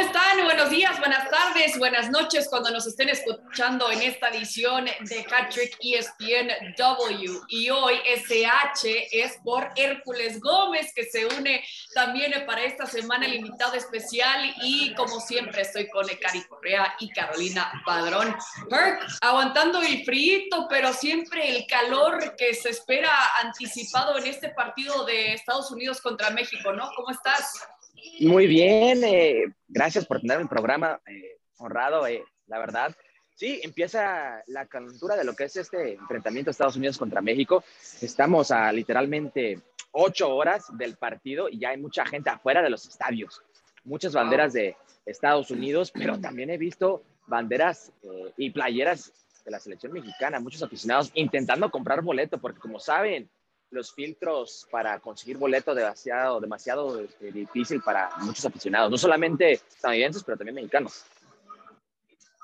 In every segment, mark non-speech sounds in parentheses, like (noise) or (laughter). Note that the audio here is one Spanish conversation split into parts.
¿Cómo están? Buenos días, buenas tardes, buenas noches cuando nos estén escuchando en esta edición de Hattrick ESPNW. Y hoy SH es por Hércules Gómez, que se une también para esta semana el invitado especial. Y como siempre, estoy con Ekari Correa y Carolina Padrón. Herc, aguantando el frío, pero siempre el calor que se espera anticipado en este partido de Estados Unidos contra México, ¿no? ¿Cómo estás? Muy bien, eh, gracias por tener un programa eh, honrado, eh, la verdad. Sí, empieza la calentura de lo que es este enfrentamiento de Estados Unidos contra México. Estamos a literalmente ocho horas del partido y ya hay mucha gente afuera de los estadios. Muchas banderas de Estados Unidos, pero también he visto banderas y playeras de la selección mexicana, muchos aficionados intentando comprar boleto, porque como saben, los filtros para conseguir boleto demasiado, demasiado este, difícil para muchos aficionados, no solamente estadounidenses, pero también mexicanos.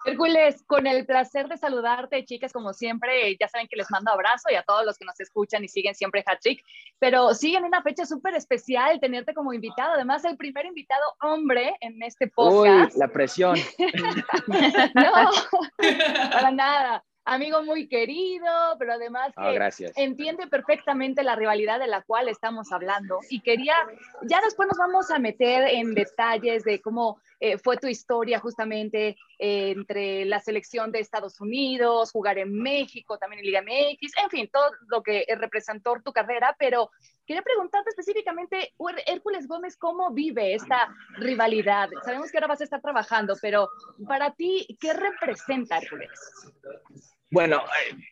Hércules, con el placer de saludarte, chicas, como siempre, ya saben que les mando abrazo y a todos los que nos escuchan y siguen siempre Hattrick, pero siguen una fecha súper especial tenerte como invitado, además el primer invitado hombre en este podcast. Uy, la presión. (laughs) no, para nada amigo muy querido, pero además que entiende perfectamente la rivalidad de la cual estamos hablando. Y quería, ya después nos vamos a meter en detalles de cómo eh, fue tu historia justamente eh, entre la selección de Estados Unidos, jugar en México, también en Liga MX, en fin, todo lo que representó tu carrera, pero quería preguntarte específicamente, Hércules Gómez, ¿cómo vive esta rivalidad? Sabemos que ahora vas a estar trabajando, pero para ti, ¿qué representa Hércules? Bueno,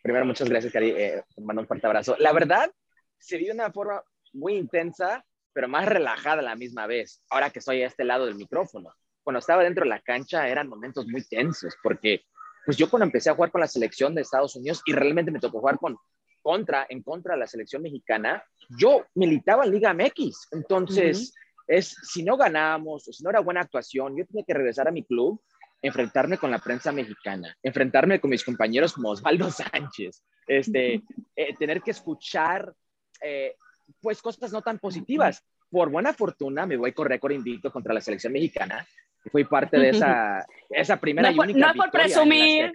primero muchas gracias, Cari. Eh, mando un fuerte abrazo. La verdad, se vive de una forma muy intensa, pero más relajada a la misma vez, ahora que estoy a este lado del micrófono. Cuando estaba dentro de la cancha eran momentos muy tensos, porque pues yo cuando empecé a jugar con la selección de Estados Unidos y realmente me tocó jugar con contra, en contra de la selección mexicana, yo militaba en Liga MX. Entonces, es, si no ganábamos, o si no era buena actuación, yo tenía que regresar a mi club enfrentarme con la prensa mexicana, enfrentarme con mis compañeros como Osvaldo (laughs) Sánchez, este, (laughs) eh, tener que escuchar eh, pues cosas no tan positivas. Por buena fortuna me voy con récord invicto contra la selección mexicana. Fui parte de esa, (laughs) esa primera no, y única no por presumir.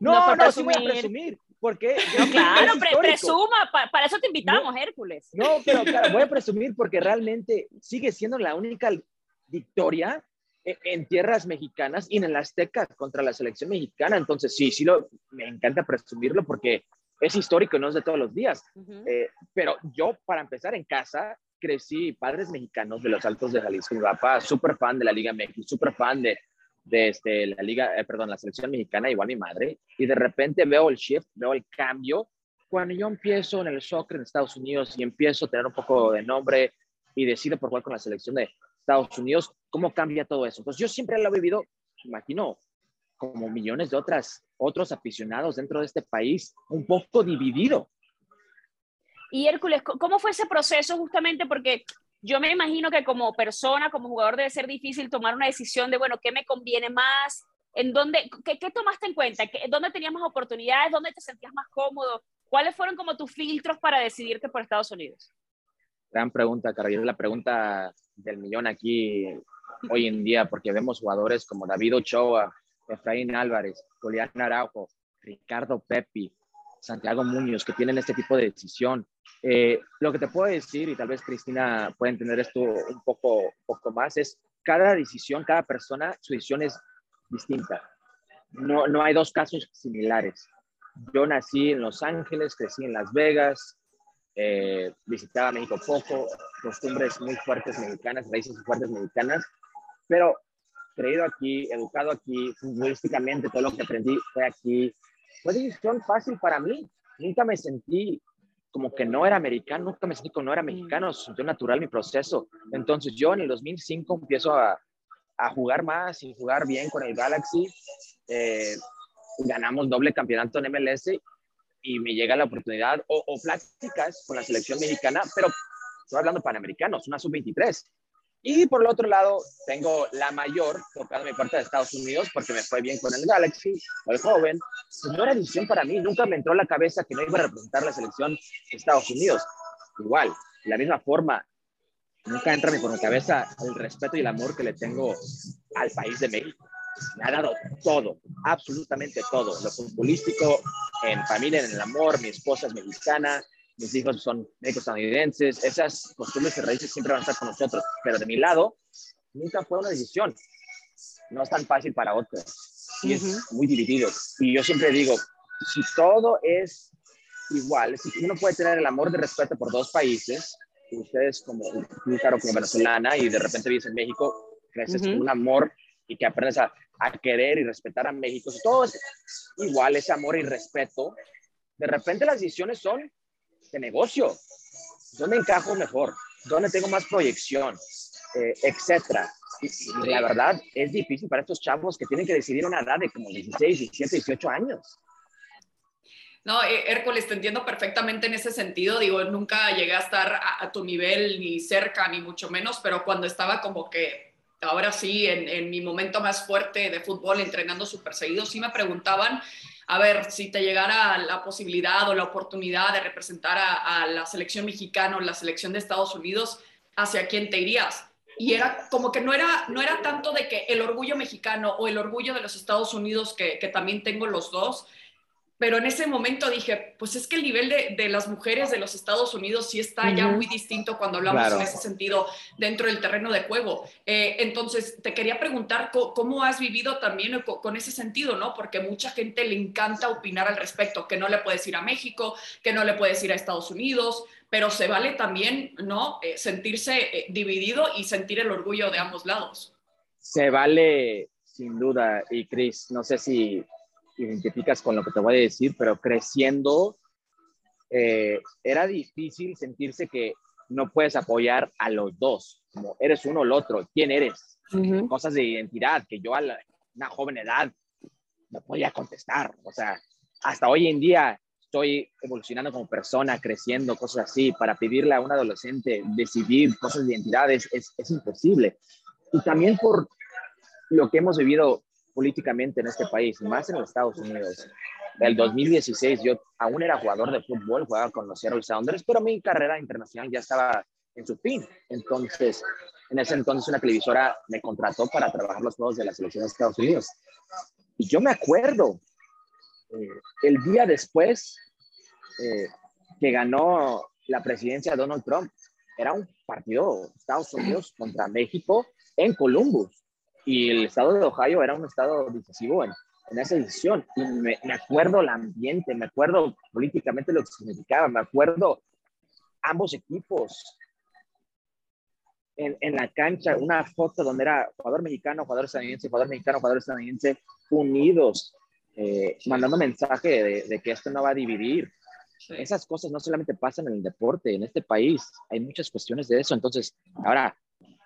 No, no, no, sí voy a presumir. Porque claro, presuma, para eso te invitamos, Hércules. No, pero claro, voy a presumir porque realmente sigue siendo la única victoria en tierras mexicanas y en el Azteca contra la selección mexicana. Entonces, sí, sí, lo, me encanta presumirlo porque es histórico, no es de todos los días. Eh, pero yo, para empezar, en casa crecí padres mexicanos de los Altos de Jalisco. Mi papá, súper fan de la Liga México, súper fan de, de este, la Liga, eh, perdón, la selección mexicana, igual mi madre. Y de repente veo el shift, veo el cambio. Cuando yo empiezo en el soccer en Estados Unidos y empiezo a tener un poco de nombre y decido por jugar con la selección de, Estados Unidos, ¿cómo cambia todo eso? Entonces yo siempre lo he vivido, imagino, como millones de otras, otros aficionados dentro de este país, un poco dividido. Y Hércules, ¿cómo fue ese proceso justamente? Porque yo me imagino que como persona, como jugador, debe ser difícil tomar una decisión de, bueno, ¿qué me conviene más? ¿En dónde, qué, qué tomaste en cuenta? ¿Dónde tenías más oportunidades? ¿Dónde te sentías más cómodo? ¿Cuáles fueron como tus filtros para decidirte por Estados Unidos? Gran pregunta, Carolina. La pregunta del millón aquí hoy en día, porque vemos jugadores como David Ochoa, Efraín Álvarez, Julián Araujo, Ricardo Pepi, Santiago Muñoz, que tienen este tipo de decisión. Eh, lo que te puedo decir, y tal vez Cristina puede entender esto un poco, poco más, es cada decisión, cada persona, su decisión es distinta. No, no hay dos casos similares. Yo nací en Los Ángeles, crecí en Las Vegas, eh, visitaba México poco, costumbres muy fuertes mexicanas, raíces fuertes mexicanas, pero creído aquí, educado aquí, futbolísticamente, todo lo que aprendí fue aquí. Fue decisión fácil para mí. Nunca me sentí como que no era americano, nunca me sentí como no era mexicano, sintió natural mi proceso. Entonces yo en el 2005 empiezo a, a jugar más y jugar bien con el Galaxy. Eh, ganamos doble campeonato en MLS y me llega la oportunidad o, pláticas con la selección mexicana, pero estoy hablando panamericanos, una sub-23. Y por el otro lado, tengo la mayor tocando mi parte de Estados Unidos porque me fue bien con el Galaxy, o el joven. Pues no era decisión para mí, nunca me entró a la cabeza que no iba a representar la selección de Estados Unidos. Igual, de la misma forma, nunca entra por mi cabeza el respeto y el amor que le tengo al país de México. Me ha dado todo, absolutamente todo, lo futbolístico, en familia, en el amor, mi esposa es mexicana, mis hijos son estadounidenses, esas costumbres y raíces siempre van a estar con nosotros, pero de mi lado, nunca fue una decisión. No es tan fácil para otros. Y es muy dividido. Y yo siempre digo, si todo es igual, si uno puede tener el amor de respeto por dos países, ustedes como, claro, como venezolana y de repente vives en México, creces con un amor y que aprendes a, a, querer y respetar a México. Si todo es igual, ese amor y respeto, de repente las decisiones son de negocio. ¿Dónde encajo mejor? ¿Dónde tengo más proyección? Eh, etcétera. Y, la verdad es difícil para estos chavos que tienen que decidir una edad de como 16, 17, 18 años. No, eh, Hércules, te entiendo perfectamente en ese sentido. Digo, nunca llegué a estar a, tu nivel, ni cerca, ni mucho menos, pero cuando estaba como que, ahora sí, en, en mi momento más fuerte de fútbol, entrenando súper seguido, sí me preguntaban a ver, si te llegara la posibilidad o la oportunidad de representar a, la selección mexicana o la selección de Estados Unidos, ¿hacia quién te irías? Y era como que no era, no era tanto de que el orgullo mexicano o el orgullo de los Estados Unidos, que, que también tengo los dos, pero en ese momento dije, pues es que el nivel de, las mujeres de los Estados Unidos sí está ya muy distinto cuando hablamos en ese sentido dentro del terreno de juego. Eh, entonces, te quería preguntar cómo, has vivido también con, ese sentido, ¿no? Porque mucha gente le encanta opinar al respecto, que no le puedes ir a México, que no le puedes ir a Estados Unidos, pero se vale también, ¿no? Eh, sentirse eh, dividido y sentir el orgullo de ambos lados. Se vale, sin duda, y Cris, no sé si identificas con lo que te voy a decir, pero creciendo eh, era difícil sentirse que no puedes apoyar a los dos, como eres uno o el otro, quién eres, cosas de identidad que yo a una joven edad no podía contestar, o sea, hasta hoy en día estoy evolucionando como persona, creciendo, cosas así, para pedirle a un adolescente decidir cosas de identidad es, es, es imposible. Y también por lo que hemos vivido políticamente en este país, más en los Estados Unidos. Del 2016 yo aún era jugador de fútbol, jugaba con los Seattle Sounders, pero mi carrera internacional ya estaba en su fin. Entonces, en ese entonces una televisora me contrató para trabajar los juegos de la selección de Estados Unidos. Y yo me acuerdo, eh, el día después eh, que ganó la presidencia Donald Trump, era un partido Estados Unidos contra México en Columbus y el estado de Ohio era un estado decisivo en, en esa decisión. Y me, me, acuerdo el ambiente, me acuerdo políticamente lo que significaba, me acuerdo ambos equipos en, en, la cancha, una foto donde era jugador mexicano, jugador estadounidense, jugador mexicano, jugador estadounidense, unidos, eh, mandando mensaje de, de, que esto no va a dividir. Esas cosas no solamente pasan en el deporte, en este país hay muchas cuestiones de eso. Entonces, ahora,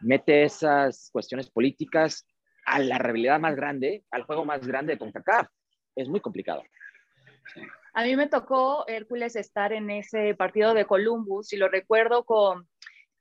mete esas cuestiones políticas a la realidad más grande, al juego más grande de CONCACAF. Es muy complicado. A mí me tocó, Hércules, estar en ese partido de Columbus y lo recuerdo con,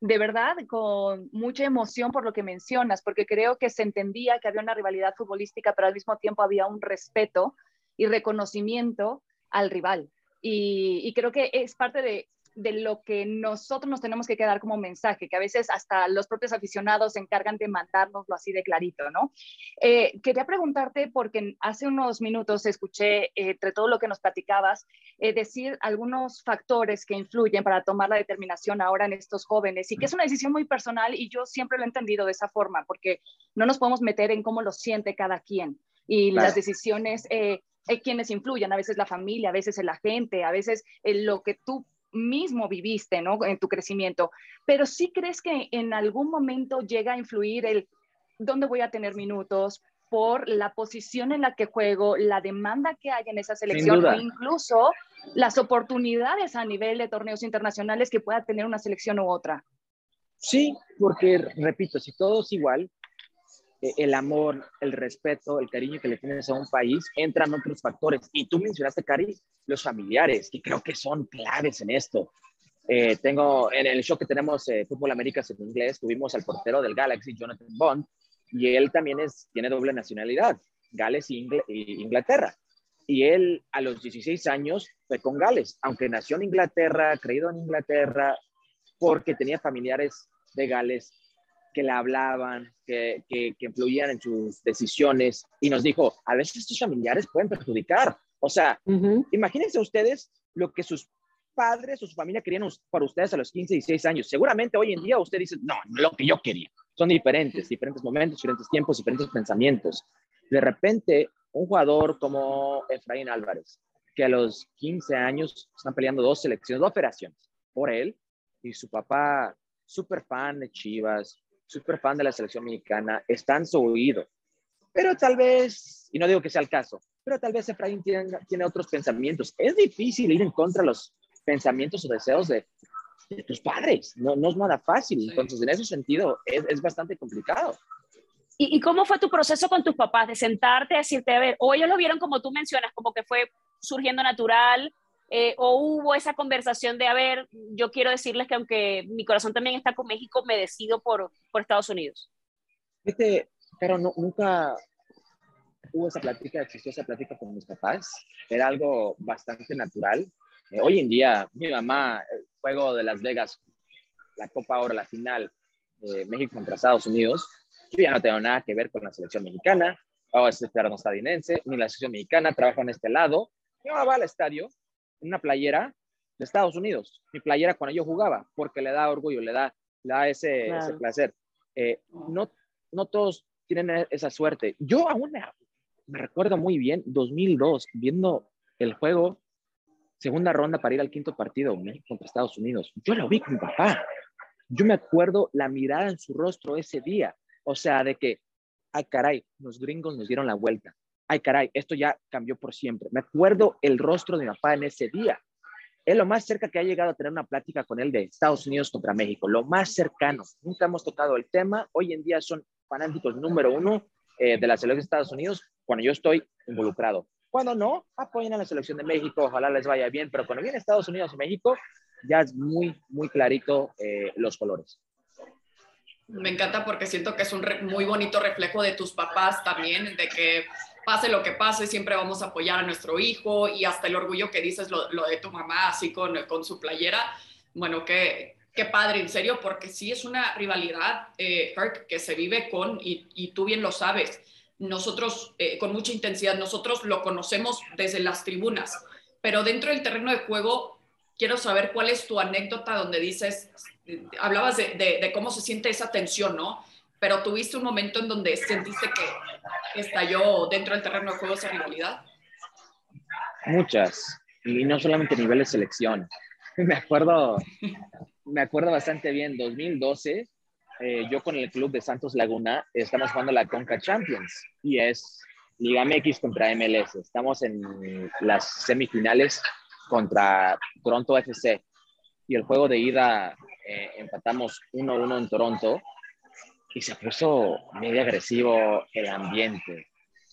de verdad, con mucha emoción por lo que mencionas, porque creo que se entendía que había una rivalidad futbolística, pero al mismo tiempo había un respeto y reconocimiento al rival. Y, y creo que es parte de de lo que nosotros nos tenemos que quedar como mensaje, que a veces hasta los propios aficionados se encargan de mandárnoslo así de clarito, ¿no? Eh, quería preguntarte, porque hace unos minutos escuché, eh, entre todo lo que nos platicabas, eh, decir algunos factores que influyen para tomar la determinación ahora en estos jóvenes y que es una decisión muy personal y yo siempre lo he entendido de esa forma, porque no nos podemos meter en cómo lo siente cada quien y las decisiones hay quienes influyen, a veces la familia, a veces el agente, a veces lo que tú mismo viviste, ¿no? En tu crecimiento. Pero sí crees que en algún momento llega a influir el dónde voy a tener minutos por la posición en la que juego, la demanda que hay en esa selección o incluso las oportunidades a nivel de torneos internacionales que pueda tener una selección u otra. Sí, porque repito, si todo es igual, el amor, el respeto, el cariño que le tienes a un país, entran otros factores. Y tú mencionaste, Cari, los familiares, que creo que son claves en esto. Eh, tengo, en el show que tenemos, eh, Fútbol Américas en inglés, tuvimos al portero del Galaxy, Jonathan Bond, y él también es, tiene doble nacionalidad, Gales y Inglaterra. Y él a los 16 años fue con Gales, aunque nació en Inglaterra, creído en Inglaterra, porque tenía familiares de Gales que le hablaban, que, que, que influían en sus decisiones, y nos dijo, a veces estos familiares pueden perjudicar. O sea, imagínense ustedes lo que sus padres o su familia querían para ustedes a los 15, 16 años. Seguramente hoy en día usted dice, no, lo que yo quería. Son diferentes, diferentes momentos, diferentes tiempos, diferentes pensamientos. De repente, un jugador como Efraín Álvarez, que a los 15 años están peleando dos selecciones, dos operaciones, por él y su papá, súper fan de Chivas, súper fan de la selección mexicana, está en su oído. Pero tal vez, y no digo que sea el caso, pero tal vez Efraín tiene, tiene otros pensamientos. Es difícil ir en contra de los pensamientos o deseos de, tus padres. No, no, es nada fácil. Entonces, en ese sentido, es, es bastante complicado. ¿Y, ¿Y, cómo fue tu proceso con tus papás de sentarte a decirte, a ver, o ellos lo vieron como tú mencionas, como que fue surgiendo natural, eh, o hubo esa conversación de, a ver, yo quiero decirles que aunque mi corazón también está con México, me decido por, por Estados Unidos? Este, pero no, nunca hubo esa plática, existió esa plática con mis papás, era algo bastante natural. Eh, hoy en día, mi mamá, el juego de Las Vegas, la Copa Oro, la final, de México contra Estados Unidos, yo ya no tengo nada que ver con la selección mexicana, o es estadounidense, ni la selección mexicana, trabajo en este lado. Mi mamá va al estadio, una playera de Estados Unidos, mi playera cuando yo jugaba, porque le da orgullo, le da, le da ese, ese placer. Eh, no, no todos tienen e-, esa suerte. Yo aún me, me recuerdo muy bien, 2002, viendo el juego segunda ronda para ir al quinto partido, México contra Estados Unidos. Yo lo vi con mi papá. Yo me acuerdo la mirada en su rostro ese día. O sea, de que, ay caray, los gringos nos dieron la vuelta. Ay caray, esto ya cambió por siempre. Me acuerdo el rostro de mi papá en ese día. Es lo más cerca que ha llegado a tener una plática con él de Estados Unidos contra México. Lo más cercano. Nunca hemos tocado el tema. Hoy en día son fanáticos número uno eh, de la selección de Estados Unidos cuando yo estoy involucrado. Cuando no, apoyen a la selección de México, ojalá les vaya bien, pero cuando viene Estados Unidos y México, ya es muy, muy clarito eh, los colores. Me encanta porque siento que es un muy bonito reflejo de tus papás también, de que pase lo que pase, siempre vamos a apoyar a nuestro hijo y hasta el orgullo que dices lo, de tu mamá, así con, con su playera. Bueno, qué, qué padre, en serio, porque sí es una rivalidad, eh, que se vive con, y, y tú bien lo sabes, nosotros eh, con mucha intensidad, nosotros lo conocemos desde las tribunas, pero dentro del terreno de juego, quiero saber cuál es tu anécdota donde dices, hablabas de, cómo se siente esa tensión, ¿no? Pero tuviste un momento en donde sentiste que estalló dentro del terreno de juego esa rivalidad. Muchas, y no solamente a nivel de selección. (laughs) Me acuerdo, me acuerdo bastante bien, 2012, eh, yo con el club de Santos Laguna estamos jugando la Conca Champions y es Liga MX contra MLS. Estamos en las semifinales contra Toronto FC y el juego de ida eh, empatamos 1-1 en Toronto y se puso medio agresivo el ambiente,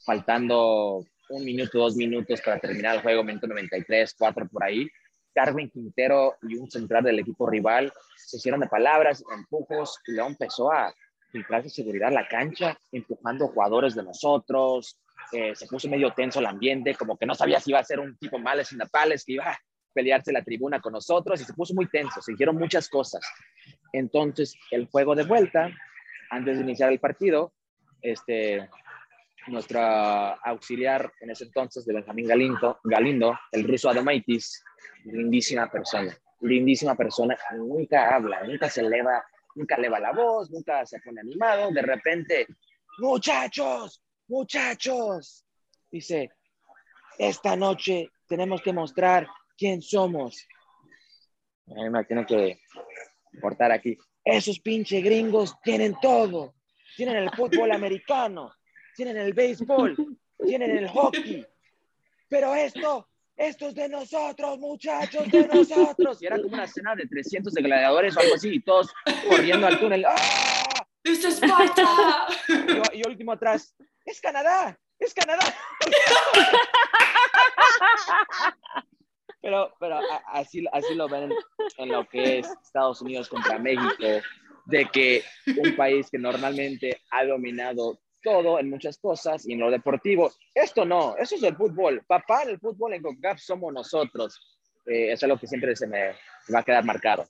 faltando un minuto, dos minutos para terminar el juego, minuto 93, 4 por ahí. Carmen Quintero y un central del equipo rival se hicieron de palabras, empujos, y luego empezó a filtrarse seguridad la cancha, empujando jugadores de nosotros, eh, se puso medio tenso el ambiente, como que no sabía si iba a ser un tipo males y napales que iba a pelearse la tribuna con nosotros, y se puso muy tenso, se hicieron muchas cosas. Entonces, el juego de vuelta, antes de iniciar el partido, este, nuestra auxiliar en ese entonces de Benjamín Galindo, el ruso Adomaitis, lindísima persona, lindísima persona, nunca habla, nunca se eleva, nunca eleva la voz, nunca se pone animado, de repente, muchachos, muchachos, dice, esta noche tenemos que mostrar quién somos. Me tiene que cortar aquí. Esos pinche gringos tienen todo. Tienen el fútbol (laughs) americano, tienen el béisbol, tienen el hockey. Pero esto esto es de nosotros, muchachos, de nosotros. Y era como una escena de 300 de gladiadores o algo así, y todos corriendo al túnel. ¡Ah! ¡Es Esparta! Y, y último atrás, ¡es Canadá! ¡Es Canadá! (laughs) pero, pero así, así lo ven en lo que es Estados Unidos contra México, de que un país que normalmente ha dominado todo en muchas cosas y en lo deportivo, esto no, eso es el fútbol. Papá en el fútbol en CONCACAF somos nosotros. Eh, eso es lo que siempre se me va a quedar marcado.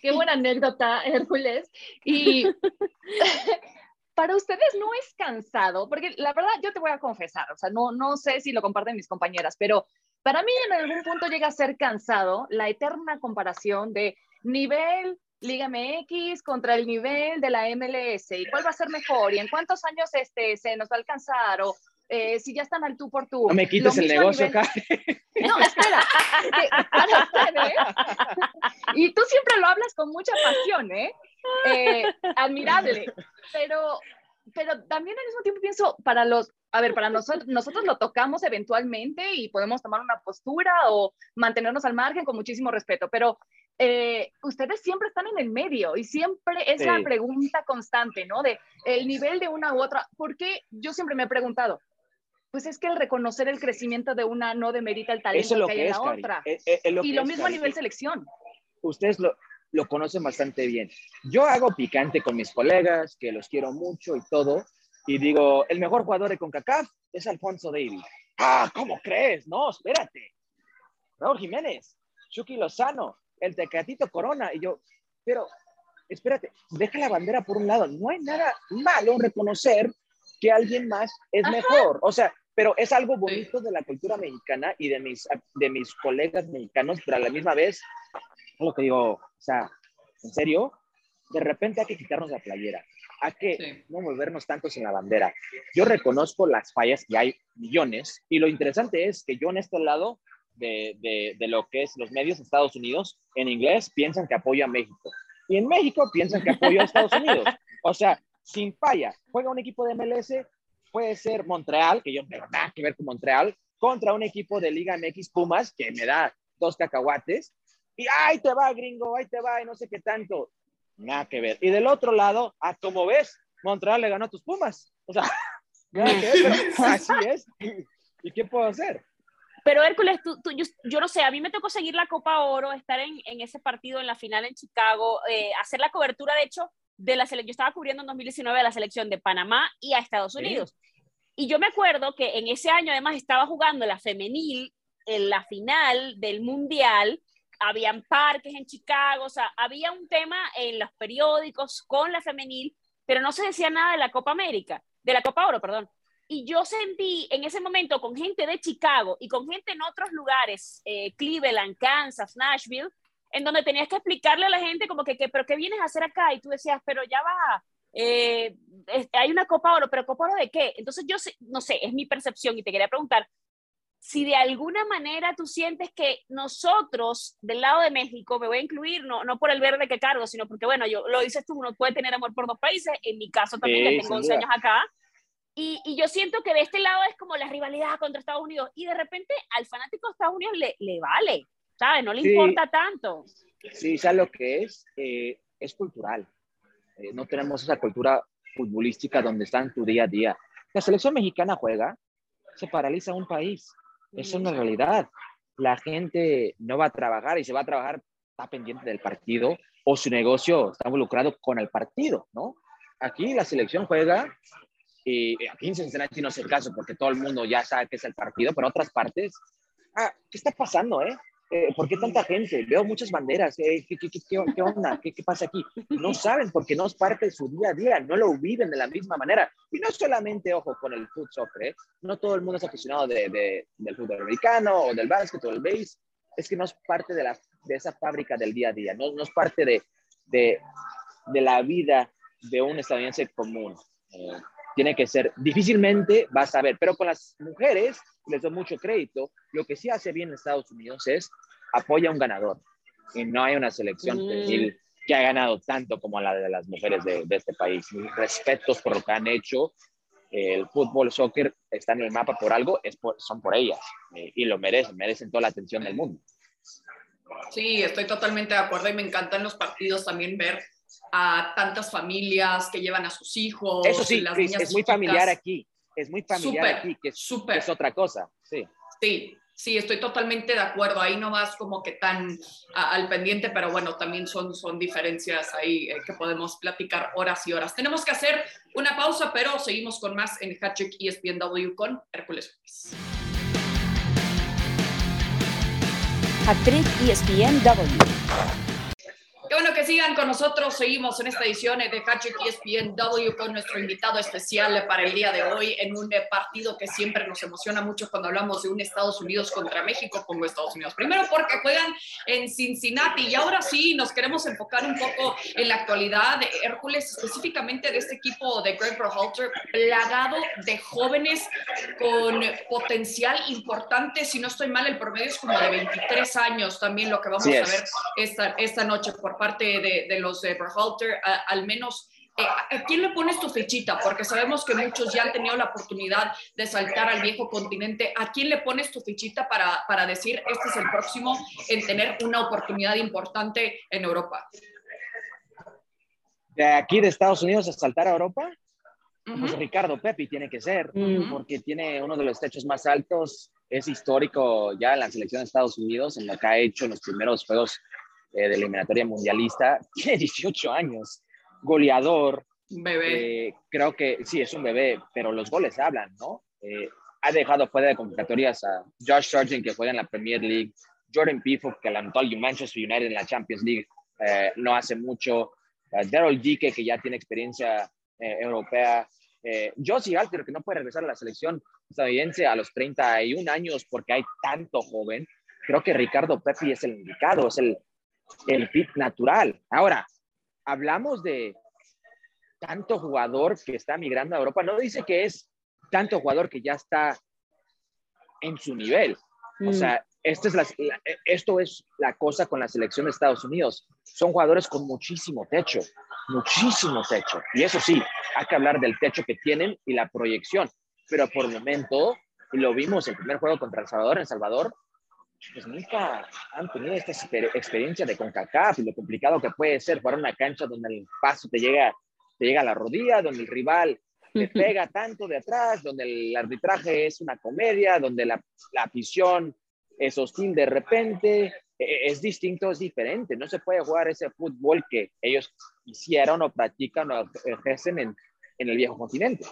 Qué buena anécdota, Hércules. Y (laughs) para ustedes no es cansado, porque la verdad yo te voy a confesar, o sea, no, no sé si lo comparten mis compañeras, pero para mí en algún punto llega a ser cansado la eterna comparación de nivel Liga MX contra el nivel de la MLS y cuál va a ser mejor y en cuántos años este, se nos va a alcanzar o eh, si ya están al tú por tú. No me quites el negocio acá. No, espera. para ustedes, y tú siempre lo hablas con mucha pasión, ¿eh? ¿eh? Admirable. Pero, pero también al mismo tiempo pienso, para los, a ver, para nosotros, nosotros lo tocamos eventualmente y podemos tomar una postura o mantenernos al margen con muchísimo respeto, pero eh, ustedes siempre están en el medio y siempre es la pregunta constante, ¿no? De el nivel de una u otra. Porque yo siempre me he preguntado, pues es que el reconocer el crecimiento de una no demerita el talento que, hay en la otra. y lo mismo a nivel selección. Ustedes lo, lo conocen bastante bien. Yo hago picante con mis colegas, que los quiero mucho y todo, y digo, el mejor jugador de CONCACAF es Alfonso Davis. Ah, ¿cómo crees? No, espérate. Raúl Jiménez, Chucky Lozano, el Tecatito Corona. Y yo, pero espérate, deja la bandera por un lado. No hay nada malo en reconocer que alguien más es mejor. O sea, pero es algo bonito de la cultura mexicana y de mis, de mis colegas mexicanos, pero a la misma vez, lo que digo, o sea, en serio, de repente hay que quitarnos la playera, hay que no volvernos tantos en la bandera. Yo reconozco las fallas que hay millones y lo interesante es que yo en este lado de, de, lo que es los medios de Estados Unidos, en inglés piensan que apoya a México. Y en México piensan que apoya a Estados Unidos. (laughs) O sea, sin falla, juega un equipo de MLS, puede ser Montreal, que yo no tengo nada que ver con Montreal, contra un equipo de Liga MX Pumas, que me da dos cacahuates, y ahí te va, gringo, ahí te va, y no sé qué tanto. Nada que ver. Y del otro lado, a como ves, Montreal le ganó a tus Pumas. O sea, (laughs) nada que ver, pero (laughs) así es. ¿Y qué puedo hacer? Pero Hércules, tú, yo, no sé, a mí me tocó seguir la Copa Oro, estar en, ese partido en la final en Chicago, eh, hacer la cobertura, de hecho, de la selección, yo estaba cubriendo en 2019 a la selección de Panamá y a Estados Unidos. Y yo me acuerdo que en ese año además estaba jugando la femenil en la final del Mundial, habían parques en Chicago, o sea, había un tema en los periódicos con la femenil, pero no se decía nada de la Copa América, de la Copa Oro, perdón. Y yo sentí en ese momento con gente de Chicago y con gente en otros lugares, eh, Cleveland, Kansas, Nashville, en donde tenías que explicarle a la gente como que, pero ¿qué vienes a hacer acá? Y tú decías, pero ya va, eh, hay una Copa Oro, pero ¿Copa Oro de qué? Entonces yo no sé, es mi percepción y te quería preguntar si de alguna manera tú sientes que nosotros del lado de México, me voy a incluir, no, no por el verde que cargo, sino porque, bueno, yo lo dices tú, uno puede tener amor por dos países, en mi caso también, que tengo 11 años acá, y, y, yo siento que de este lado es como la rivalidad contra Estados Unidos y de repente al fanático de Estados Unidos le, le vale, ¿sabes? No le importa tanto. Sí, ¿sabes lo que es? Eh, es cultural. Eh, no tenemos esa cultura futbolística donde está en tu día a día. La selección mexicana juega, se paraliza un país. Es una realidad. La gente no va a trabajar y se va a trabajar, está pendiente del partido o su negocio está involucrado con el partido, ¿no? Aquí la selección juega y aquí en Cincinnati no es el caso porque todo el mundo ya sabe que es el partido, pero otras partes, ah, ¿qué está pasando, eh? Eh ¿Por qué tanta gente? Veo muchas banderas. Eh, ¿qué, qué, qué, onda? ¿Qué, ¿Qué, pasa aquí? No saben porque no es parte de su día a día, no lo viven de la misma manera. Y no solamente, ojo, con el foot soccer, ¿eh? no todo el mundo es aficionado de, de, del fútbol americano o del básquet o del base. Es que no es parte de, la, de esa fábrica del día a día, no, no es parte de, de, de la vida de un estadounidense común. Tiene que ser, difícilmente vas a ver, pero con las mujeres, les doy mucho crédito, lo que sí hace bien Estados Unidos es apoya a un ganador. Y no hay una selección mm. que ha ganado tanto como la de las mujeres de, este país. respetos por lo que han hecho. El fútbol, soccer está en el mapa por algo, es son por ellas. Eh, y lo merecen, merecen toda la atención del mundo. Sí, estoy totalmente de acuerdo y me encantan los partidos también ver a tantas familias que llevan a sus hijos. Eso sí, es muy familiar aquí, es muy familiar aquí, que es, es, otra cosa, sí. Sí, Sí, estoy totalmente de acuerdo. Ahí no vas como que tan al pendiente, pero bueno, también son, son diferencias ahí eh, que podemos platicar horas y horas. Tenemos que hacer una pausa, pero seguimos con más en Hattrick ESPNW con Hércules Hattrick ESPNW. Qué bueno que sigan con nosotros. Seguimos en esta edición de Hatchet ESPNW con nuestro invitado especial para el día de hoy en un partido que siempre nos emociona mucho cuando hablamos de un Estados Unidos contra México, como Estados Unidos. Primero porque juegan en Cincinnati y ahora sí nos queremos enfocar un poco en la actualidad de Hércules, específicamente de este equipo de Greg Berhalter, plagado de jóvenes con potencial importante. Si no estoy mal, el promedio es como de 23 años también lo que vamos a ver esta, esta noche por parte de, los de Berhalter, al menos eh, ¿A quién le pones tu fichita? Porque sabemos que muchos ya han tenido la oportunidad de saltar al viejo continente. ¿A quién le pones tu fichita para, para decir este es el próximo en tener una oportunidad importante en Europa? De aquí de Estados Unidos a saltar a Europa, pues Ricardo Pepi tiene que ser, porque tiene uno de los techos más altos, es histórico ya en la selección de Estados Unidos, en lo que ha hecho en los primeros juegos eh, de eliminatoria mundialista, (laughs) tiene 18 años, goleador. Bebé. Eh, creo que sí, es un bebé, pero los goles hablan, ¿no? Eh, ha dejado fuera de convocatorias a Josh Sargent, que juega en la Premier League, Jordan Pickford, que lanzó al Manchester United en la Champions League no hace mucho, Daryl Dike, que ya tiene experiencia europea, eh, Josie Alter, que no puede regresar a la selección estadounidense a los 31 años porque hay tanto joven, creo que Ricardo Pepi es el indicado, es el, el pit natural. Ahora, hablamos de tanto jugador que está migrando a Europa, no dice que es tanto jugador que ya está en su nivel. O mm. sea, esta es la, esto es la cosa con la selección de Estados Unidos. Son jugadores con muchísimo techo, muchísimo techo. Y eso sí, hay que hablar del techo que tienen y la proyección. Pero por el momento, y lo vimos en el primer juego contra El Salvador, en Salvador, pues nunca han tenido esta experiencia de CONCACAF y lo complicado que puede ser jugar una cancha donde el paso te llega, te llega a la rodilla, donde el rival te pega tanto de atrás, donde el arbitraje es una comedia, donde la, la afición es hostil de repente, e, e, es distinto, es diferente. No se puede jugar ese fútbol que ellos hicieron o practican o ejercen en, en el viejo continente.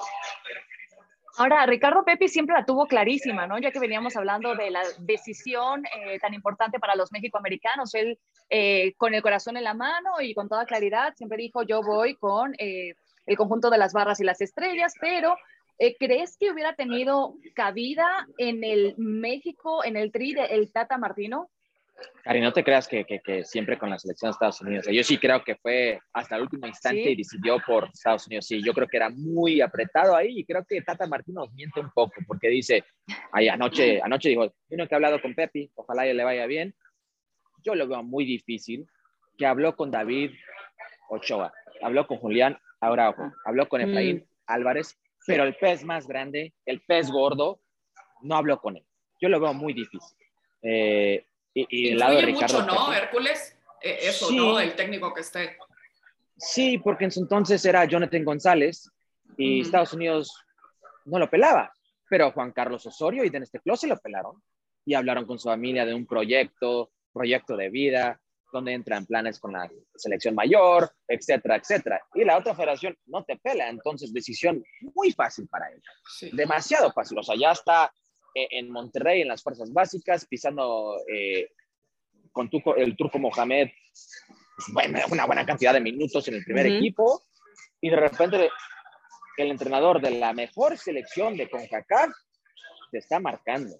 Ahora, Ricardo Pepi siempre la tuvo clarísima, ¿no? Ya que veníamos hablando de la decisión eh, tan importante para los mexicoamericanos, él eh, con el corazón en la mano y con toda claridad siempre dijo, yo voy con eh, el conjunto de las barras y las estrellas, pero ¿crees que hubiera tenido cabida en el México, en el tri de el Tata Martino? Cari, no te creas que, que, siempre con la selección de Estados Unidos. Yo sí creo que fue hasta el último instante y decidió por Estados Unidos. Sí, yo creo que era muy apretado ahí y creo que Tata Martín nos miente un poco porque dice, ay, anoche, anoche dijo, uno que ha hablado con Pepi, ojalá ya le vaya bien. Yo lo veo muy difícil que habló con David Ochoa, habló con Julián Araujo, habló con Efraín mm. Álvarez, pero el pez más grande, el pez gordo, no habló con él. Yo lo veo muy difícil. Eh, y, el lado de Ricardo. mucho, ¿no, Hércules? Eh, eso, ¿no? El técnico que esté. Sí, porque en su entonces era Jonathan González y Estados Unidos no lo pelaba, pero Juan Carlos Osorio y Dennis Tecló se lo pelaron y hablaron con su familia de un proyecto, proyecto de vida, donde entran planes con la selección mayor, etcétera, etcétera. Y la otra federación no te pela, entonces decisión muy fácil para él. Demasiado fácil, o sea, ya está en Monterrey en las fuerzas básicas, pisando eh, con el turco Mohamed pues, una buena cantidad de minutos en el primer equipo y de repente el entrenador de la mejor selección de CONCACAF te está marcando.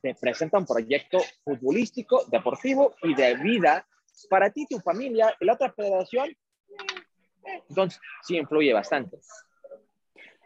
Te presenta un proyecto futbolístico, deportivo y de vida para ti, tu familia y la otra federación. Eh, entonces, sí influye bastante.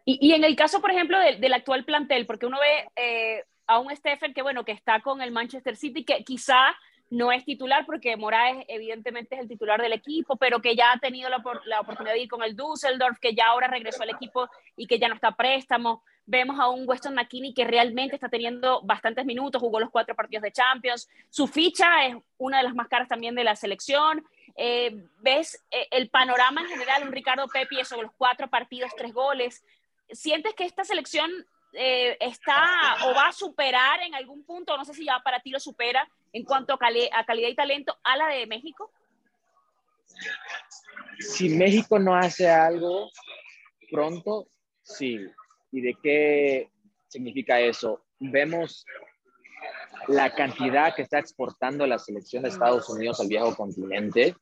Y, en el caso, por ejemplo, del, actual plantel, porque uno ve eh, a un Stephen que, bueno, que está con el Manchester City, que quizá no es titular porque Moraes evidentemente es el titular del equipo, pero que ya ha tenido la, la, oportunidad de ir con el Düsseldorf, que ya ahora regresó al equipo y que ya no está préstamo. Vemos a un Weston McKinney que realmente está teniendo bastantes minutos, jugó los cuatro partidos de Champions. Su ficha es una de las más caras también de la selección. Eh, ves eh, el panorama en general, un Ricardo Pepi sobre los cuatro partidos, tres goles. ¿Sientes que esta selección eh, está o va a superar en algún punto, no sé si ya para ti lo supera en cuanto a, a calidad y talento a la de México? Si México no hace algo pronto, sí. ¿Y de qué significa eso? Vemos la cantidad que está exportando la selección de Estados Unidos al viejo continente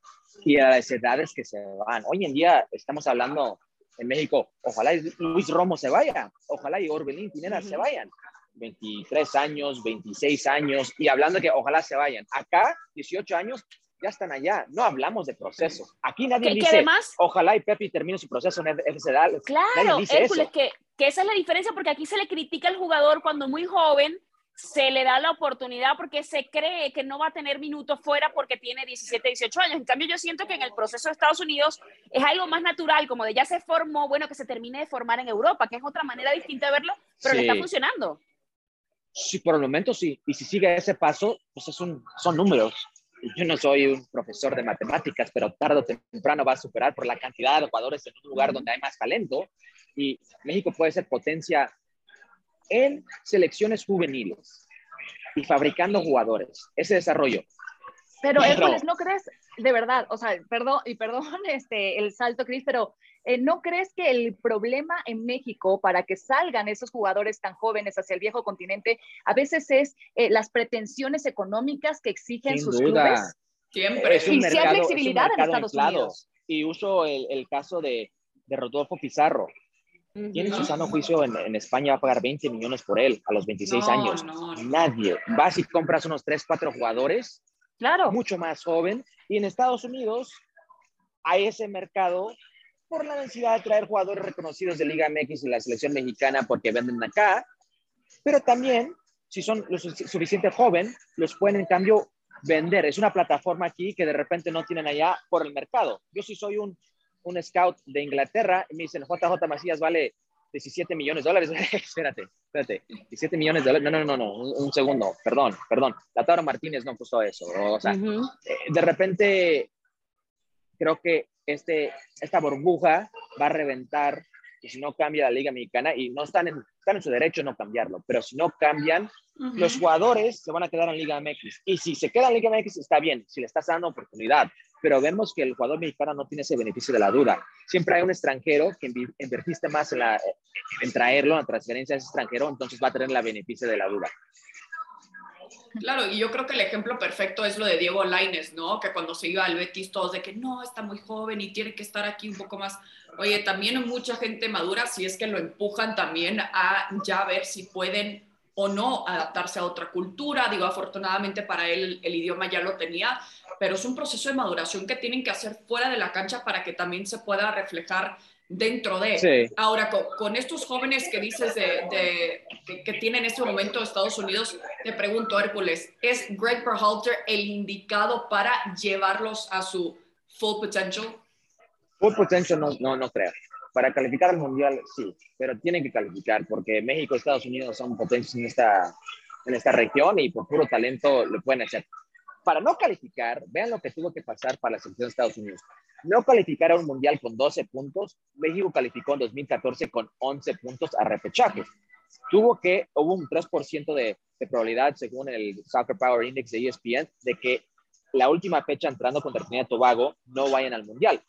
y a las edades que se van. Hoy en día estamos hablando en México, ojalá Luis Romo se vaya, ojalá y Orbelín Pineda se vayan. 23 años, 26 años, y hablando que ojalá se vayan. Acá, 18 años, ya están allá. No hablamos de proceso. Aquí nadie dice, además, ojalá y Pepe termine su proceso en esa edad. Claro, Hércules, que, que esa es la diferencia, porque aquí se le critica al jugador cuando muy joven se le da la oportunidad porque se cree que no va a tener minutos fuera porque tiene 17, 18 años. En cambio, yo siento que en el proceso de Estados Unidos es algo más natural, como de ya se formó, bueno, que se termine de formar en Europa, que es otra manera distinta de verlo, pero le está funcionando. Sí, por el momento sí. Y si sigue ese paso, pues es un, son números. Yo no soy un profesor de matemáticas, pero tarde o temprano va a superar por la cantidad de jugadores en un lugar donde hay más talento. Y México puede ser potencia en selecciones juveniles y fabricando jugadores, ese desarrollo. Pero, Hércules, ¿no crees, de verdad, o sea, perdón, y perdón (laughs) este, el salto, Cris, pero eh, ¿no crees que el problema en México para que salgan esos jugadores tan jóvenes hacia el viejo continente a veces es eh, las pretensiones económicas que exigen sus clubes? Siempre. Es un y mercado, hay flexibilidad en Estados Unidos. Y uso el, el caso de, de Rodolfo Pizarro tiene su sano juicio en, España, va a pagar 20 millones por él a los 26 años. Nadie. Vas y compras unos 3, 4 jugadores, claro. mucho más joven, y en Estados Unidos hay ese mercado por la necesidad de traer jugadores reconocidos de Liga MX y la selección mexicana porque venden acá, pero también, si son lo suficiente joven, los pueden en cambio vender. Es una plataforma aquí que de repente no tienen allá por el mercado. Yo sí soy un un scout de Inglaterra y me dicen, JJ Macías vale 17 millones de dólares. (laughs) espérate, espérate, 17 millones de dólares. No, no, no, no, un, segundo, perdón, perdón. Lautaro Martínez no costó eso. O sea, eh, de repente creo que este, esta burbuja va a reventar y si no cambia la Liga Mexicana y no están en, están en su derecho no cambiarlo, pero si no cambian, los jugadores se van a quedar en Liga MX. Y si se queda en Liga MX está bien, si le estás dando oportunidad, pero vemos que el jugador mexicano no tiene ese beneficio de la duda. Siempre hay un extranjero que invertiste más en, la, en traerlo, en transferencia de ese extranjero, entonces va a tener la beneficio de la duda. Claro, y yo creo que el ejemplo perfecto es lo de Diego Laines, ¿no? Que cuando se iba al Betis todos de que no, está muy joven y tiene que estar aquí un poco más. Oye, también mucha gente madura, si es que lo empujan también a ya ver si pueden o no adaptarse a otra cultura. Digo, afortunadamente para él el idioma ya lo tenía, pero es un proceso de maduración que tienen que hacer fuera de la cancha para que también se pueda reflejar dentro de. Ahora, con, estos jóvenes que dices de, que, tienen en este momento Estados Unidos, te pregunto, Hércules, ¿es Greg Berhalter el indicado para llevarlos a su full potential? Full potential no, no, no creo. Para calificar al Mundial, sí, pero tienen que calificar porque México y Estados Unidos son potencias en esta, en esta región y por puro talento lo pueden hacer para no calificar, vean lo que tuvo que pasar para la selección de Estados Unidos. No calificar a un mundial con 12 puntos, México calificó en 2014 con 11 puntos a repechaje. Tuvo que, hubo un 3% de, probabilidad, según el Soccer Power Index de ESPN, de que la última fecha entrando contra Trinidad y Tobago no vayan al mundial.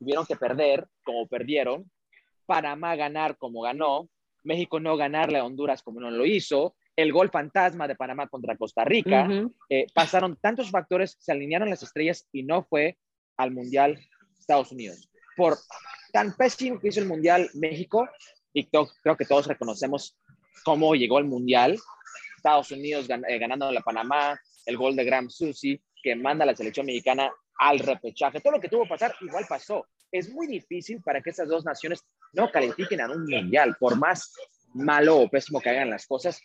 Tuvieron que perder como perdieron, Panamá ganar como ganó, México no ganarle a Honduras como no lo hizo, el gol fantasma de Panamá contra Costa Rica, eh, pasaron tantos factores, se alinearon las estrellas y no fue al Mundial Estados Unidos. Por tan pésimo que hizo el Mundial México, y creo que todos reconocemos cómo llegó al Mundial, Estados Unidos eh, ganando a la Panamá, el gol de Graham Susi, que manda a la selección mexicana al repechaje. Todo lo que tuvo que pasar igual pasó. Es muy difícil para que esas dos naciones no califiquen a un mundial, por más malo o pésimo que hagan las cosas,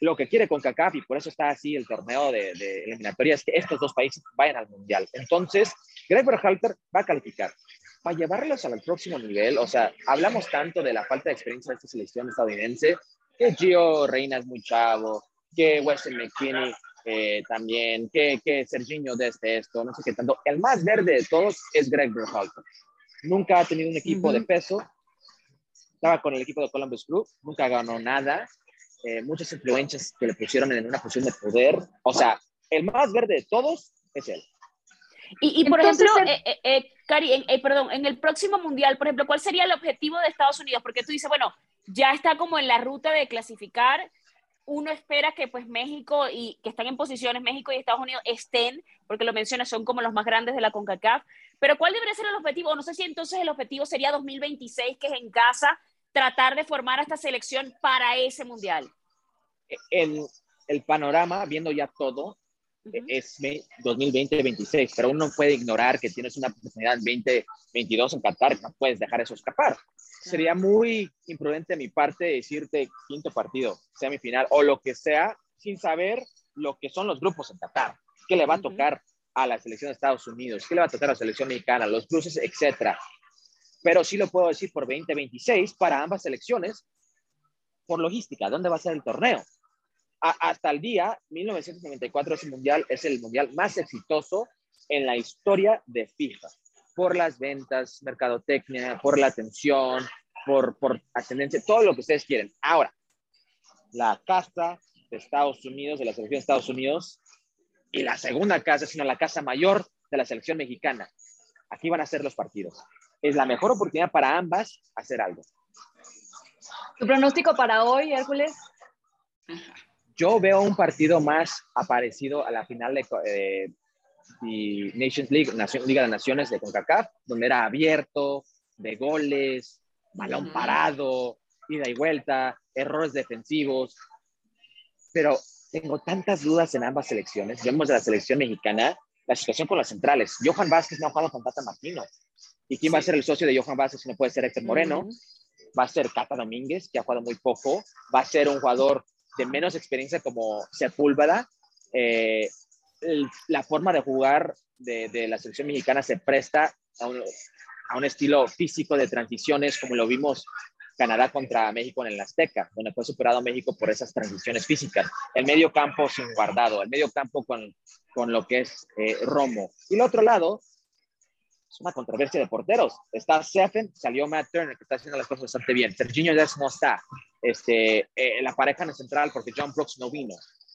lo que quiere con CACAF y por eso está así el torneo de, de eliminatoria es que estos dos países vayan al mundial. Entonces, Greg Berhalter va a calificar. Para llevarlos al próximo nivel, o sea, hablamos tanto de la falta de experiencia de esta selección estadounidense, que Gio Reina es muy chavo, que Weston McKinney eh, también, que, que Serginho desde esto, no sé qué tanto. El más verde de todos es Greg Berhalter. Nunca ha tenido un equipo de peso estaba con el equipo de Columbus Crew, nunca ganó nada, eh, muchas influencias que le pusieron en una posición de poder. O sea, el más verde de todos es él. Y, por ejemplo, eh, eh, Cari, perdón, en el próximo mundial, por ejemplo, ¿cuál sería el objetivo de Estados Unidos? Porque tú dices, bueno, ya está como en la ruta de clasificar. Uno espera que pues México y que están en posiciones, México y Estados Unidos estén, porque lo mencionas, son como los más grandes de la CONCACAF. Pero ¿cuál debería ser el objetivo? No sé si entonces el objetivo sería 2026, que es en casa, tratar de formar a esta selección para ese mundial. En el panorama, viendo ya todo, es 2020-26, pero uno puede ignorar que tienes una oportunidad en 2022 en Qatar, no puedes dejar eso escapar. Sería muy imprudente de mi parte decirte quinto partido, semifinal o lo que sea, sin saber lo que son los grupos en Qatar, qué le va a tocar a la selección de Estados Unidos, qué le va a tocar a la selección mexicana, los cruces, etcétera. Pero sí lo puedo decir por 2026 para ambas selecciones, por logística, ¿dónde va a ser el torneo? Hasta el día 1994 ese mundial es el mundial más exitoso en la historia de FIFA por las ventas, mercadotecnia, por la atención, por, por ascendencia, todo lo que ustedes quieren. Ahora, la casa de Estados Unidos, de la selección de Estados Unidos, y la segunda casa, sino la casa mayor de la selección mexicana. Aquí van a ser los partidos. Es la mejor oportunidad para ambas hacer algo. ¿Tu pronóstico para hoy, Hércules? Yo veo un partido más aparecido a la final de, eh, Nations League, Liga de Naciones de CONCACAF, donde era abierto, de goles, balón parado, ida y vuelta, errores defensivos. Pero tengo tantas dudas en ambas selecciones. Vemos de la selección mexicana la situación con las centrales. Johan Vázquez no ha jugado con Tata Martino. ¿Y quién va a ser el socio de Johan Vázquez si no puede ser Héctor Moreno? Va a ser Cata Domínguez, que ha jugado muy poco. Va a ser un jugador de menos experiencia como Sepúlveda, eh, la forma de jugar de, la selección mexicana se presta a un, estilo físico de transiciones como lo vimos Canadá contra México en el Azteca, donde fue superado México por esas transiciones físicas. El medio campo sin guardado, el medio campo con, con lo que es eh, Romo. Y el otro lado, es una controversia de porteros. Está Seffen, salió Matt Turner, que está haciendo las cosas bastante bien. Serginho Dest no está. Este, eh, la pareja en el central, porque John Brooks no vino.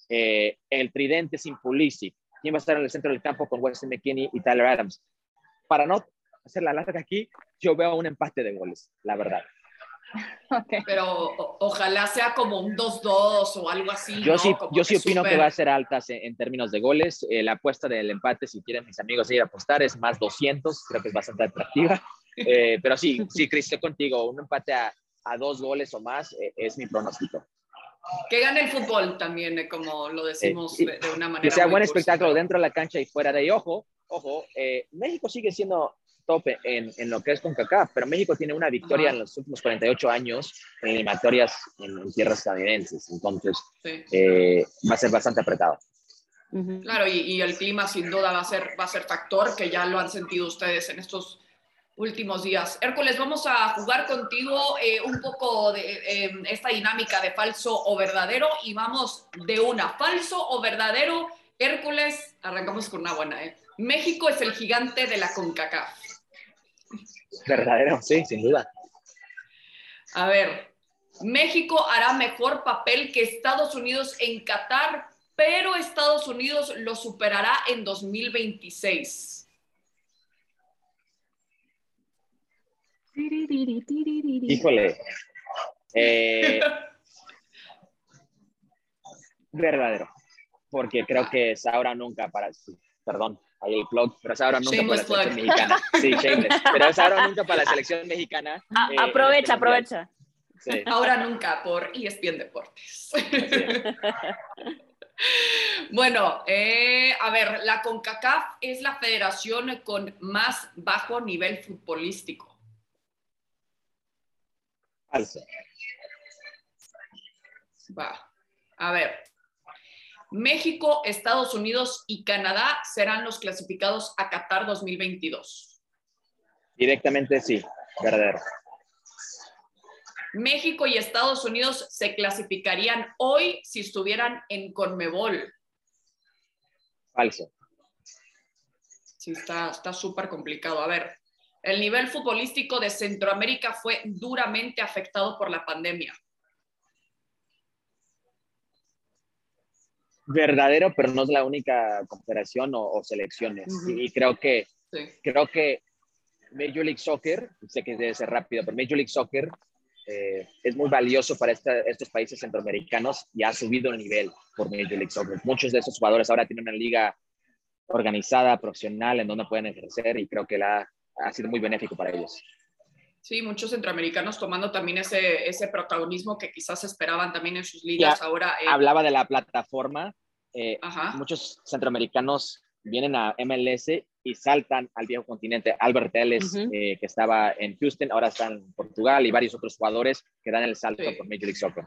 Eh, el tridente sin Pulisic. ¿Quién va a estar en el centro del campo con Weston McKinney y Tyler Adams? Para no hacer la larga aquí, yo veo un empate de goles, la verdad. (laughs) Pero ojalá sea como un 2-2 o algo así. Yo sí, yo sí opino que va a ser altas en, términos de goles. Eh, la apuesta del empate, si quieren mis amigos ir a apostar, es más 200. Creo que es bastante atractiva. (laughs) Eh, pero sí, sí, Cris, contigo. Un empate a, a, dos goles o más eh, es mi pronóstico. Que gane el fútbol también, como lo decimos de, una manera. Que sea buen espectáculo dentro de la cancha y fuera de ahí. Ojo, ojo, México sigue siendo tope en, en, lo que es CONCACAF, pero México tiene una victoria en los últimos 48 años en eliminatorias en, tierras estadounidenses, entonces eh, va a ser bastante apretado. Claro, y, el clima sin duda va a, ser, va a ser factor, que ya lo han sentido ustedes en estos últimos días. Hércules, vamos a jugar contigo eh, un poco de em, esta dinámica de falso o verdadero y vamos de una, falso o verdadero. Hércules, arrancamos con una buena, ¿eh? México es el gigante de la CONCACAF. Verdadero, sí, sin duda. A ver, México hará mejor papel que Estados Unidos en Qatar, pero Estados Unidos lo superará en 2026. Híjole. Eh, (laughs) verdadero, porque creo que es ahora nunca para... Perdón, ahí el plug, pero es ahora nunca para la selección mexicana. Sí, shameless. Pero es ahora nunca para la (laughs) selección mexicana. Eh, aprovecha, este aprovecha. Sí. Ahora nunca por ESPN Deportes. (laughs) Bueno, eh, a ver, la CONCACAF es la federación con más bajo nivel futbolístico. Va. A ver, México, Estados Unidos y Canadá serán los clasificados a Qatar 2022. Directamente sí, verdadero. México y Estados Unidos se clasificarían hoy si estuvieran en Conmebol. Falso. Sí, está súper complicado. A ver, El nivel futbolístico de Centroamérica fue duramente afectado por la pandemia. Verdadero, pero no es la única confederación o, selecciones. y, creo que, creo que Major League Soccer, sé que debe ser rápido, pero Major League Soccer eh, es muy valioso para estos países centroamericanos y ha subido el nivel por Major League Soccer. Muchos de esos jugadores ahora tienen una liga organizada, profesional, en donde pueden ejercer y creo que la, ha sido muy benéfico para ellos. Sí, muchos centroamericanos tomando también ese, ese protagonismo que quizás esperaban también en sus ligas ahora. Eh, hablaba de la plataforma. Eh, muchos centroamericanos vienen a MLS y saltan al viejo continente. Albert Ellis, eh, que estaba en Houston, ahora está en Portugal y varios otros jugadores que dan el salto por Major League Soccer.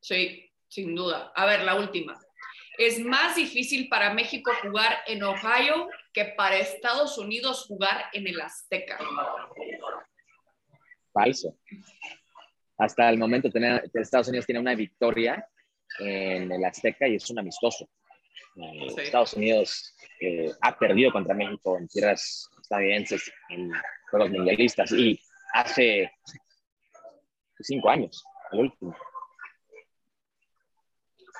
Sí, sin duda. A ver, la última. Es más difícil para México jugar en Ohio que para Estados Unidos jugar en el Azteca. Falso. Hasta el momento Estados Unidos tiene una victoria en el Azteca y es un amistoso. Eh, Estados Unidos eh, ha perdido contra México en tierras estadounidenses en juegos mundialistas y hace cinco años, el último.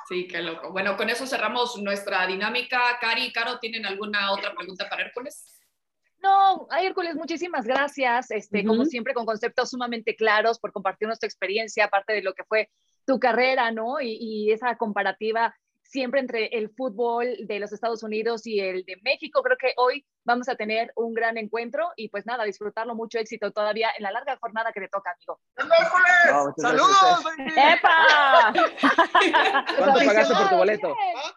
Sí, qué loco. Bueno, con eso cerramos nuestra dinámica. Cari y Caro, ¿tienen alguna otra pregunta para Hércules? No, Hércules, muchísimas gracias. Este, Como siempre, con conceptos sumamente claros por compartirnos tu experiencia, aparte de lo que fue tu carrera, ¿no? Y, y, esa comparativa siempre entre el fútbol de los Estados Unidos y el de México. Creo que hoy vamos a tener un gran encuentro y pues nada, disfrutarlo, mucho éxito todavía en la larga jornada que te toca, amigo. ¡Saludos! ¡Epa! ¿Cuánto pagaste por tu boleto?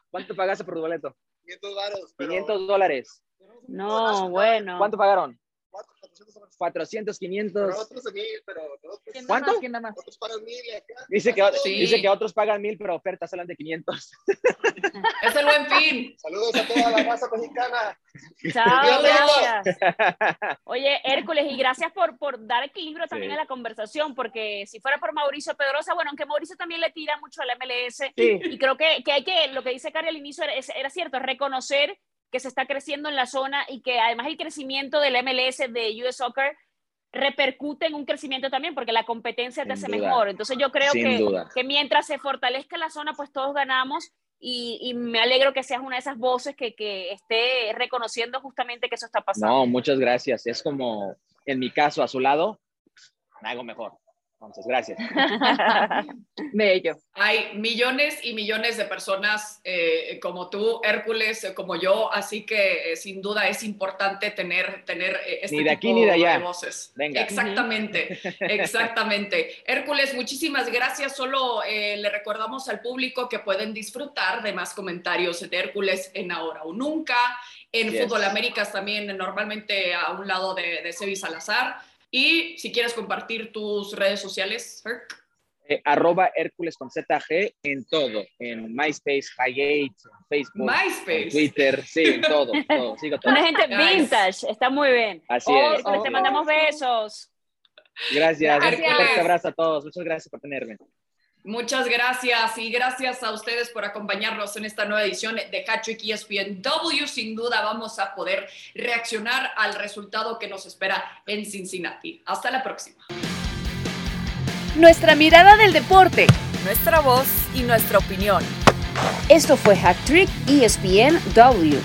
¿Cuánto pagaste por tu boleto? 500 dólares. 500 dólares. No, bueno. ¿Cuánto pagaron? 400, 500. otros mil, pero ¿Cuánto? Otros pagan mil. Dice, que, dice que otros pagan mil, pero ofertas salen de 500. (laughs) es el buen fin. Saludos a toda la raza mexicana. Chao, gracias. (laughs) Oye, Hércules, y gracias por, por dar equilibrio también a la conversación, porque si fuera por Mauricio Pedrosa, bueno, aunque Mauricio también le tira mucho al MLS, y creo que, que, hay que, lo que dice Cari al inicio era, era cierto, reconocer que se está creciendo en la zona y que además el crecimiento del MLS de US Soccer repercute en un crecimiento también porque la competencia te hace mejor. Entonces yo creo que, que, mientras se fortalezca la zona, pues todos ganamos y, y me alegro que seas una de esas voces que, que, esté reconociendo justamente que eso está pasando. No, muchas gracias. Es como, en mi caso, a su lado, me hago mejor. Entonces, gracias. (laughs) Bello. Hay millones y millones de personas eh, como tú, Hércules, eh, como yo, así que eh, sin duda es importante tener, tener este ni de aquí ni de, allá. voces. Exactamente, exactamente. Hércules, muchísimas gracias. Solo le recordamos al público que pueden disfrutar de más comentarios de Hércules en Ahora o Nunca, en Fútbol Américas también, normalmente a un lado de, de Sebi Salazar y si quieres compartir tus redes sociales, Herc. Eh, arroba Hércules con ZG en todo, en MySpace, Highgate, Facebook, MySpace. Twitter, sí, en todo, todo, sigo todo. Una gente vintage, está muy bien. Así es. te mandamos besos. Gracias, un fuerte abrazo a todos, muchas gracias por tenerme. Muchas gracias y gracias a ustedes por acompañarnos en esta nueva edición de Hattrick ESPN W. Sin duda vamos a poder reaccionar al resultado que nos espera en Cincinnati. Hasta la próxima. Nuestra mirada del deporte, nuestra voz y nuestra opinión. Esto fue Hattrick ESPN W.